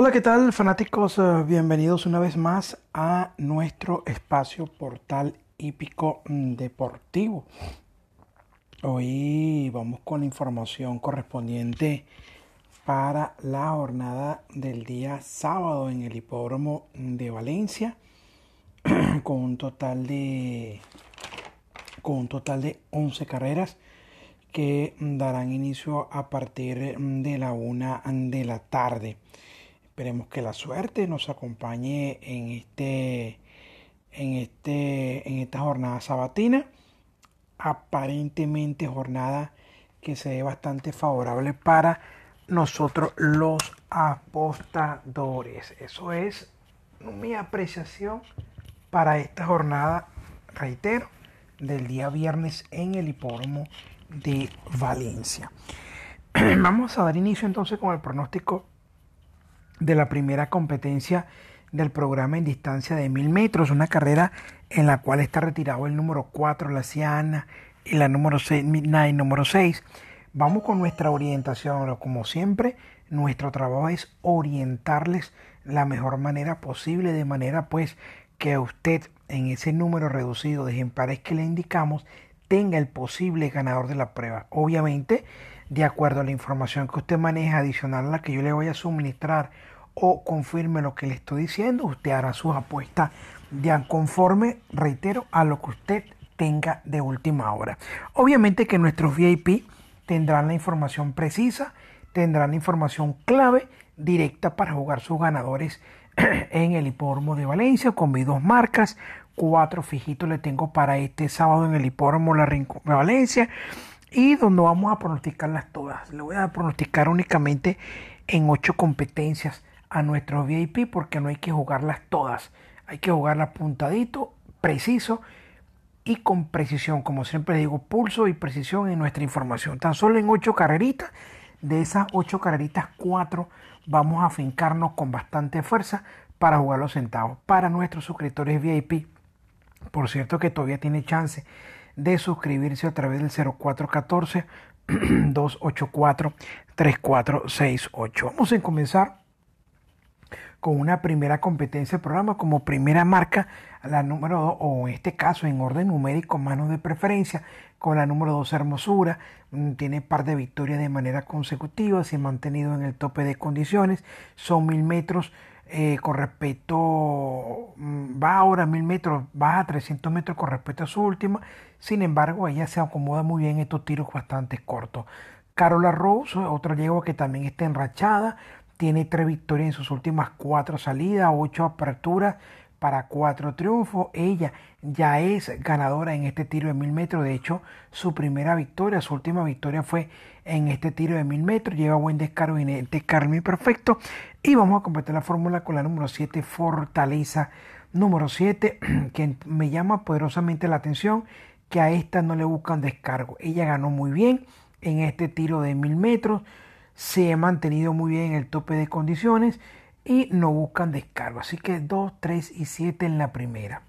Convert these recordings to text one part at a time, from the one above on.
Hola, ¿qué tal fanáticos? Eh, bienvenidos una vez más a nuestro espacio portal hípico deportivo. Hoy vamos con la información correspondiente para la jornada del día sábado en el hipódromo de Valencia con un total de con un total de 11 carreras que darán inicio a partir de la una de la tarde. Esperemos que la suerte nos acompañe en este en este en esta jornada sabatina. Aparentemente jornada que se ve bastante favorable para nosotros los apostadores. Eso es mi apreciación para esta jornada, reitero, del día viernes en el hipódromo de Valencia. Vamos a dar inicio entonces con el pronóstico de la primera competencia del programa en distancia de mil metros, una carrera en la cual está retirado el número 4, la Ciana, y la número 6, Midnight número 6. Vamos con nuestra orientación, como siempre, nuestro trabajo es orientarles la mejor manera posible, de manera pues que usted en ese número reducido de ejemplares que le indicamos tenga el posible ganador de la prueba. Obviamente, de acuerdo a la información que usted maneja adicional a la que yo le voy a suministrar o confirme lo que le estoy diciendo, usted hará sus apuestas ya conforme, reitero, a lo que usted tenga de última hora. Obviamente que nuestros VIP tendrán la información precisa, tendrán la información clave directa para jugar sus ganadores en el hipódromo de Valencia con mis dos marcas. Cuatro fijitos le tengo para este sábado en el hipódromo de Valencia y donde vamos a pronosticarlas todas. Le voy a pronosticar únicamente en ocho competencias a nuestros VIP porque no hay que jugarlas todas. Hay que jugarlas puntadito, preciso y con precisión. Como siempre digo, pulso y precisión en nuestra información. Tan solo en ocho carreritas. De esas ocho carreritas, cuatro vamos a fincarnos con bastante fuerza para jugar los centavos. Para nuestros suscriptores VIP, por cierto que todavía tiene chance de suscribirse a través del 0414 284 3468. Vamos a comenzar con una primera competencia de programa como primera marca, la número 2, o en este caso en orden numérico, manos de preferencia, con la número 2 Hermosura, mm, tiene par de victorias de manera consecutiva, se ha mantenido en el tope de condiciones, son mil metros. Eh, con respecto, mm, va ahora a mil metros, baja a 300 metros con respecto a su última, sin embargo ella se acomoda muy bien en estos tiros bastante cortos. Carola Rose, otra yegua que también está enrachada, tiene tres victorias en sus últimas cuatro salidas, ocho aperturas para cuatro triunfos. Ella ya es ganadora en este tiro de mil metros. De hecho, su primera victoria, su última victoria fue en este tiro de mil metros. Lleva buen descargo en Carmen perfecto. Y vamos a completar la fórmula con la número 7, Fortaleza. Número 7, que me llama poderosamente la atención, que a esta no le buscan descargo. Ella ganó muy bien en este tiro de mil metros se ha mantenido muy bien en el tope de condiciones y no buscan descargo. Así que 2, 3 y 7 en la primera.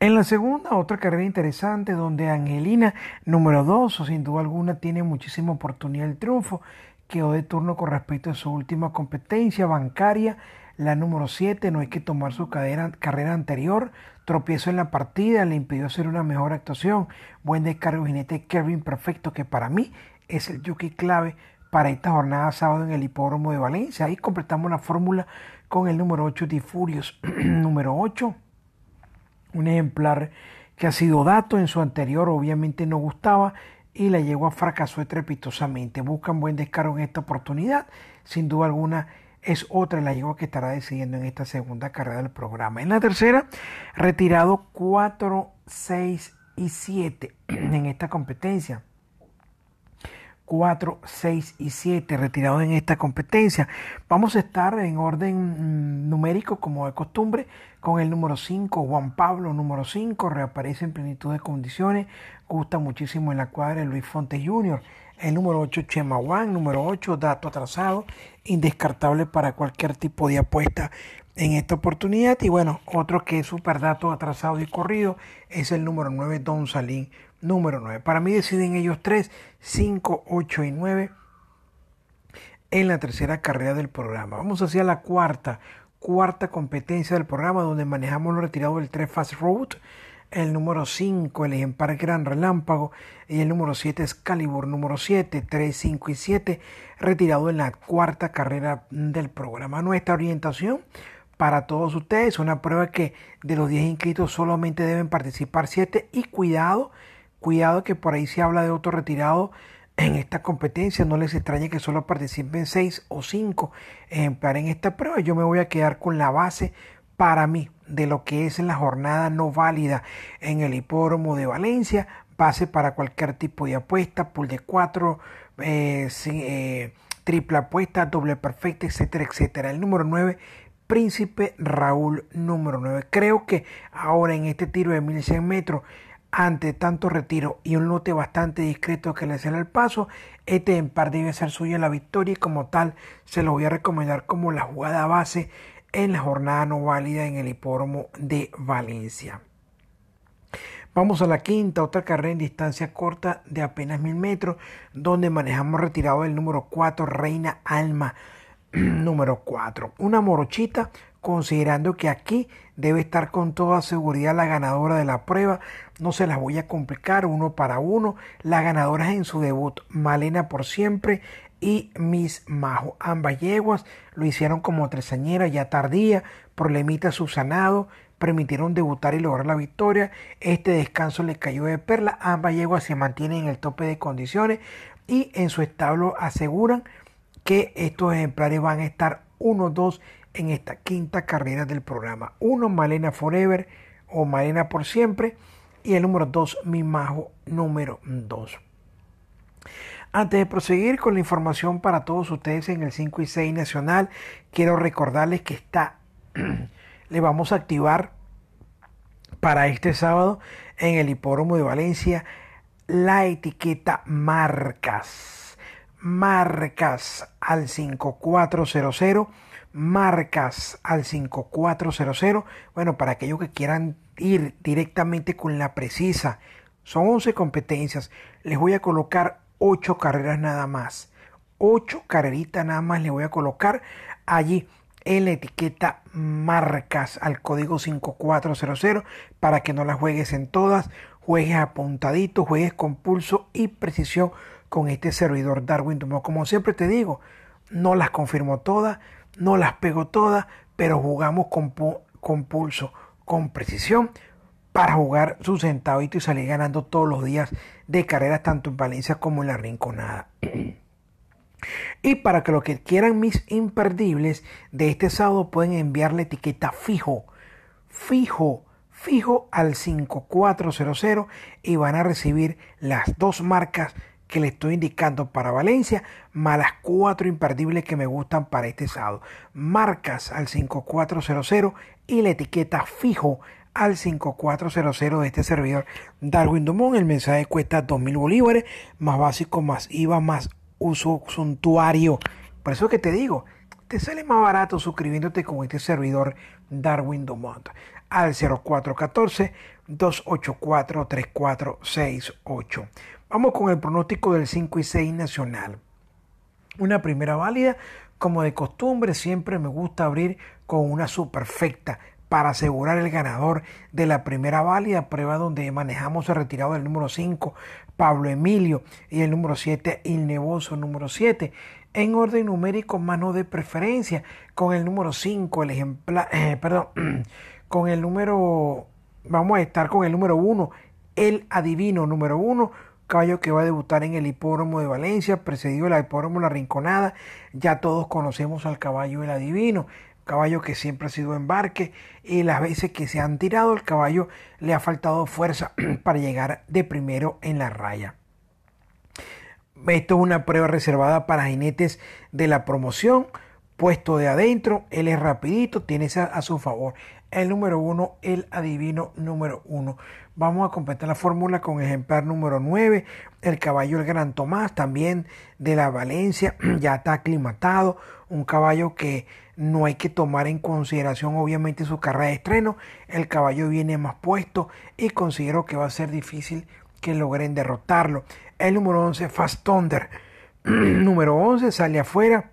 En la segunda, otra carrera interesante donde Angelina, número 2, o sin duda alguna, tiene muchísima oportunidad del triunfo. Quedó de turno con respecto a su última competencia bancaria. La número 7 no hay que tomar su carrera anterior. Tropiezo en la partida, le impidió hacer una mejor actuación. Buen descargo jinete Kevin perfecto, que para mí es el yuki clave para esta jornada sábado en el hipódromo de Valencia. Ahí completamos la fórmula con el número 8 de Furios. número 8, un ejemplar que ha sido dato en su anterior, obviamente no gustaba y la a fracasó estrepitosamente. Buscan buen descargo en esta oportunidad. Sin duda alguna es otra la yegua que estará decidiendo en esta segunda carrera del programa. En la tercera, retirado 4, 6 y 7 en esta competencia. 4, 6 y 7 retirados en esta competencia. Vamos a estar en orden mm, numérico como de costumbre con el número 5, Juan Pablo, número 5, reaparece en plenitud de condiciones, gusta muchísimo en la cuadra Luis Fonte Jr. El número 8, Chema Juan, número 8, dato atrasado, indescartable para cualquier tipo de apuesta en esta oportunidad. Y bueno, otro que es super dato atrasado y corrido es el número 9, Don Salín número 9. Para mí deciden ellos 3, 5, 8 y 9 en la tercera carrera del programa. Vamos hacia la cuarta, cuarta competencia del programa donde manejamos los retirados del 3 Fast Road, el número 5, el ejemplar Gran Relámpago, y el número 7 Excalibur, número 7, 3, 5 y 7, retirado en la cuarta carrera del programa. Nuestra orientación para todos ustedes, una prueba que de los 10 inscritos solamente deben participar 7 y cuidado, cuidado que por ahí se habla de otro retirado en esta competencia. No les extrañe que solo participen 6 o 5 ejemplares en esta prueba. Yo me voy a quedar con la base para mí de lo que es la jornada no válida en el hipódromo de Valencia. Base para cualquier tipo de apuesta, pool de 4, eh, eh, triple apuesta, doble perfecta, etcétera, etcétera. El número 9 Príncipe Raúl número 9. Creo que ahora en este tiro de 1100 metros ante tanto retiro y un lote bastante discreto que le será el paso, este empar debe ser suya la victoria y como tal se lo voy a recomendar como la jugada base en la jornada no válida en el hipódromo de Valencia. Vamos a la quinta, otra carrera en distancia corta de apenas mil metros, donde manejamos retirado el número 4, Reina Alma, número 4. Una morochita considerando que aquí debe estar con toda seguridad la ganadora de la prueba. No se las voy a complicar uno para uno. Las ganadoras en su debut, Malena por siempre y Miss Majo. Ambas yeguas lo hicieron como tresañera ya tardía, problemita subsanado, permitieron debutar y lograr la victoria. Este descanso le cayó de perla. Ambas yeguas se mantienen en el tope de condiciones y en su establo aseguran que estos ejemplares van a estar 1-2 en esta quinta carrera del programa. Uno, Malena Forever o Malena por siempre. Y el número dos, Mi Majo número 2. Antes de proseguir con la información para todos ustedes en el 5 y 6 nacional, quiero recordarles que está, le vamos a activar para este sábado en el hipódromo de Valencia la etiqueta marcas. Marcas al 5400 marcas al 5400. Bueno, para aquellos que quieran ir directamente con la precisa, son 11 competencias. Les voy a colocar 8 carreras nada más. 8 carreritas nada más les voy a colocar allí en la etiqueta marcas al código 5400 para que no las juegues en todas, juegues apuntadito, juegues con pulso y precisión con este servidor Darwin Como siempre te digo, no las confirmo todas, no las pego todas, pero jugamos con, con pulso, con precisión, para jugar su centavito y salir ganando todos los días de carreras, tanto en Valencia como en la Rinconada. Y para que los que quieran mis imperdibles de este sábado pueden enviar la etiqueta fijo, fijo, fijo al 5400 y van a recibir las dos marcas que le estoy indicando para Valencia, más las cuatro imperdibles que me gustan para este sábado. Marcas al 5400 y la etiqueta fijo al 5400 de este servidor Darwin Dumont. El mensaje cuesta 2.000 bolívares, más básico, más IVA, más uso suntuario. Por eso que te digo, te sale más barato suscribiéndote con este servidor Darwin Dumont al 0414 284 3468. Vamos con el pronóstico del 5 y 6 nacional. Una primera válida, como de costumbre, siempre me gusta abrir con una superfecta para asegurar el ganador de la primera válida, prueba donde manejamos el retirado del número 5, Pablo Emilio, y el número 7, Il Nevoso, número 7. En orden numérico, mano de preferencia, con el número 5, el ejemplar, eh, perdón, con el número, vamos a estar con el número 1, el adivino número 1, caballo que va a debutar en el hipódromo de Valencia, precedido del hipódromo La Rinconada. Ya todos conocemos al caballo del adivino, caballo que siempre ha sido embarque y las veces que se han tirado el caballo le ha faltado fuerza para llegar de primero en la raya. Esto es una prueba reservada para jinetes de la promoción, puesto de adentro, él es rapidito, tiene a su favor el número uno, el adivino número uno. Vamos a completar la fórmula con ejemplar número 9, el caballo el Gran Tomás, también de la Valencia, ya está aclimatado, un caballo que no hay que tomar en consideración obviamente su carrera de estreno, el caballo viene más puesto y considero que va a ser difícil que logren derrotarlo. El número 11, Fast Thunder, número 11, sale afuera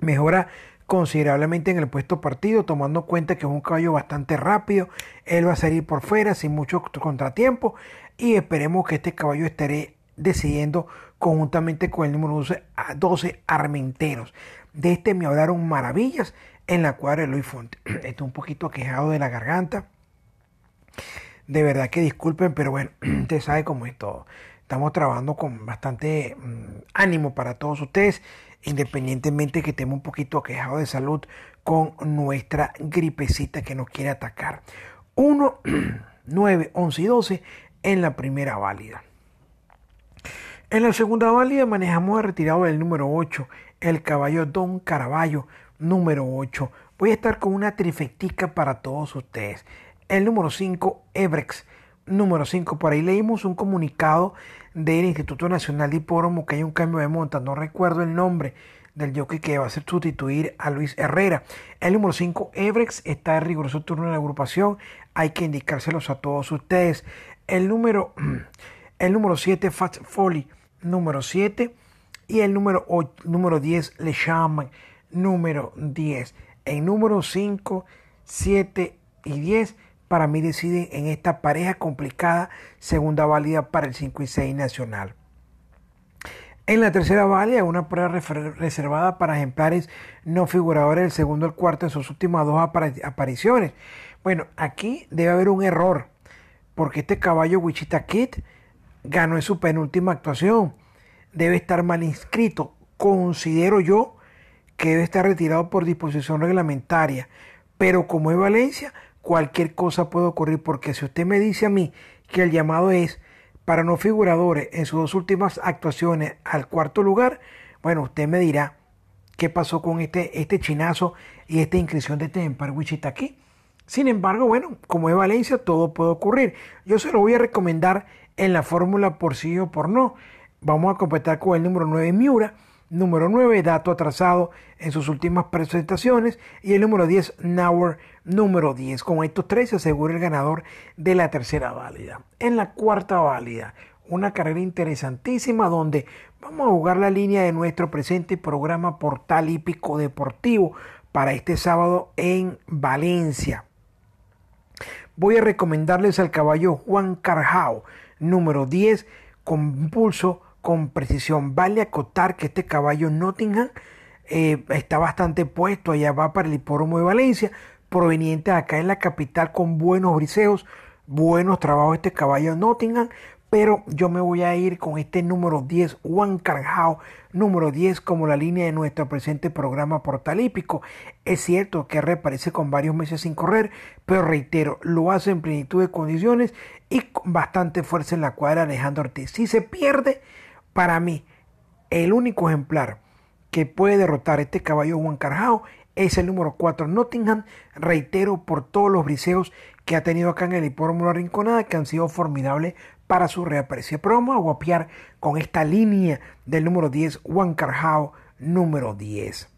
Mejora considerablemente en el puesto partido, tomando en cuenta que es un caballo bastante rápido. Él va a salir por fuera sin mucho contratiempo y esperemos que este caballo esté decidiendo conjuntamente con el número 12, 12 Armenteros. De este me hablaron maravillas en la cuadra de Luis Fonte. Estoy un poquito quejado de la garganta. De verdad que disculpen, pero bueno, usted sabe cómo es todo. Estamos trabajando con bastante mm, ánimo para todos ustedes, independientemente que estemos un poquito quejados de salud con nuestra gripecita que nos quiere atacar. 1, 9, 11 y 12 en la primera válida. En la segunda válida manejamos el retirado del número 8, el caballo Don Caraballo, número 8. Voy a estar con una trifectica para todos ustedes. El número 5, Ebrex. Número 5, por ahí leímos un comunicado del Instituto Nacional de Hipódromo que hay un cambio de monta. No recuerdo el nombre del jockey que va a sustituir a Luis Herrera. El número 5, Ebrex, está en riguroso turno en la agrupación. Hay que indicárselos a todos ustedes. El número, el número 7, Fast Folly número 7 y el número, número 10 Le llaman número 10. En número 5, 7 y 10 para mí deciden en esta pareja complicada segunda válida para el 5 y 6 nacional. En la tercera válida, una prueba reservada para ejemplares no figuradores del segundo el cuarto en sus últimas dos apariciones. Bueno, aquí debe haber un error, porque este caballo Wichita Kid ganó en su penúltima actuación. Debe estar mal inscrito. Considero yo que debe estar retirado por disposición reglamentaria. Pero como es Valencia, cualquier cosa puede ocurrir porque si usted me dice a mí que el llamado es para no figuradores en sus dos últimas actuaciones al cuarto lugar, bueno, usted me dirá qué pasó con este, este chinazo y esta inscripción de este Empire Wichita aquí. Sin embargo, bueno, como es Valencia, todo puede ocurrir. Yo se lo voy a recomendar en la fórmula por sí o por no. Vamos a completar con el número 9 Miura, número 9 dato atrasado en sus últimas presentaciones y el número 10 Nauer, número 10. Con estos tres se asegura el ganador de la tercera válida. En la cuarta válida, una carrera interesantísima donde vamos a jugar la línea de nuestro presente programa Portal Hípico Deportivo para este sábado en Valencia. Voy a recomendarles al caballo Juan Carjao, número 10 con pulso, con precisión. Vale acotar que este caballo Nottingham eh, está bastante puesto, allá va para el hipódromo de Valencia, proveniente de acá en la capital con buenos briseos, buenos trabajos este caballo Nottingham, pero yo me voy a ir con este número 10, Juan Carjao, número 10 como la línea de nuestro presente programa portalípico. Es cierto que reaparece con varios meses sin correr, pero reitero, lo hace en plenitud de condiciones y con bastante fuerza en la cuadra Alejandro Ortiz. Si se pierde, para mí, el único ejemplar que puede derrotar este caballo Juan Carjao es el número 4 Nottingham, reitero por todos los briseos que ha tenido acá en el hipódromo La Rinconada, que han sido formidables para su reaparecer. Pero vamos a guapiar con esta línea del número 10, Juan Carjao, número 10.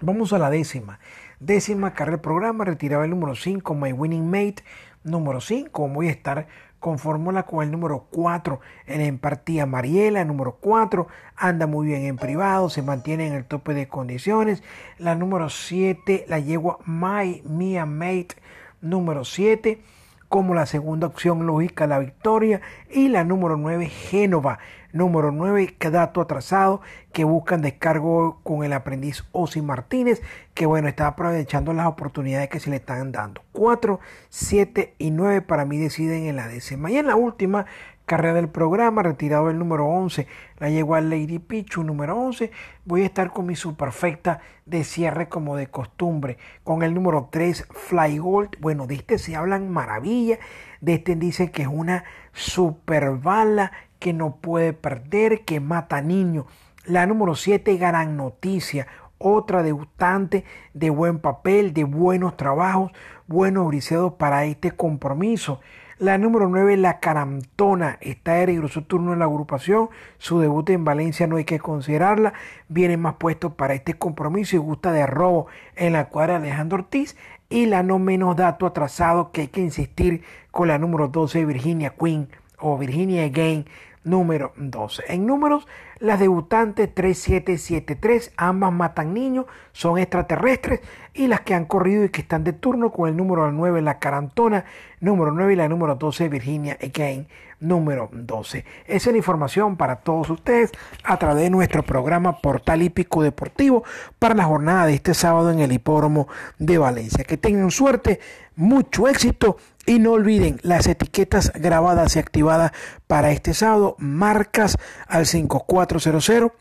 Vamos a la décima. Décima carrera del programa, retiraba el número 5, My Winning Mate, número 5. Voy a estar con fórmula con el número 4 en Empartía Mariela, número 4, anda muy bien en privado, se mantiene en el tope de condiciones. La número 7 la yegua My Mia Mate, número 7 como la segunda opción lógica la victoria y la número 9 Génova, número 9 dato atrasado que buscan descargo con el aprendiz Osi Martínez que bueno está aprovechando las oportunidades que se le están dando. 4, 7 y 9 para mí deciden en la décima y en la última carrera del programa, retirado el número 11, la llegó a Lady Pichu número 11, voy a estar con mi superfecta de cierre como de costumbre, con el número 3 Fly Gold, bueno, de este se hablan maravilla, de este dice que es una super bala que no puede perder, que mata niños, la número 7 Gran Noticia, otra debutante de buen papel, de buenos trabajos, buenos briseos para este compromiso. La número 9, La Carantona, está de su turno en la agrupación. Su debut en Valencia no hay que considerarla. Viene más puesto para este compromiso y gusta de robo en la cuadra de Alejandro Ortiz. Y la no menos dato atrasado que hay que insistir con la número 12, Virginia Queen o Virginia Again número 12. En números, las debutantes 3773, ambas matan niños, son extraterrestres, y las que han corrido y que están de turno con el número 9, la Carantona, número 9 y la número 12, Virginia Again, número 12. Esa es la información para todos ustedes a través de nuestro programa Portal Hípico Deportivo para la jornada de este sábado en el hipódromo de Valencia. Que tengan suerte, mucho éxito y no olviden las etiquetas grabadas y activadas para este sábado, marcas al 5400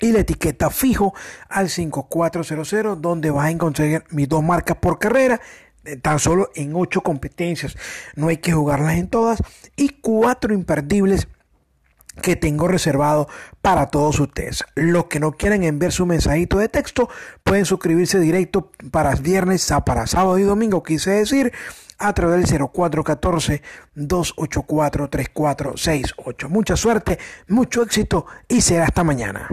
y la etiqueta fijo al 5400 donde vas a encontrar mis dos marcas por carrera tan solo en ocho competencias no hay que jugarlas en todas y cuatro imperdibles que tengo reservado para todos ustedes. Los que no quieran enviar su mensajito de texto pueden suscribirse directo para viernes, para sábado y domingo, quise decir, a través del 0414-284-3468. Mucha suerte, mucho éxito y será hasta mañana.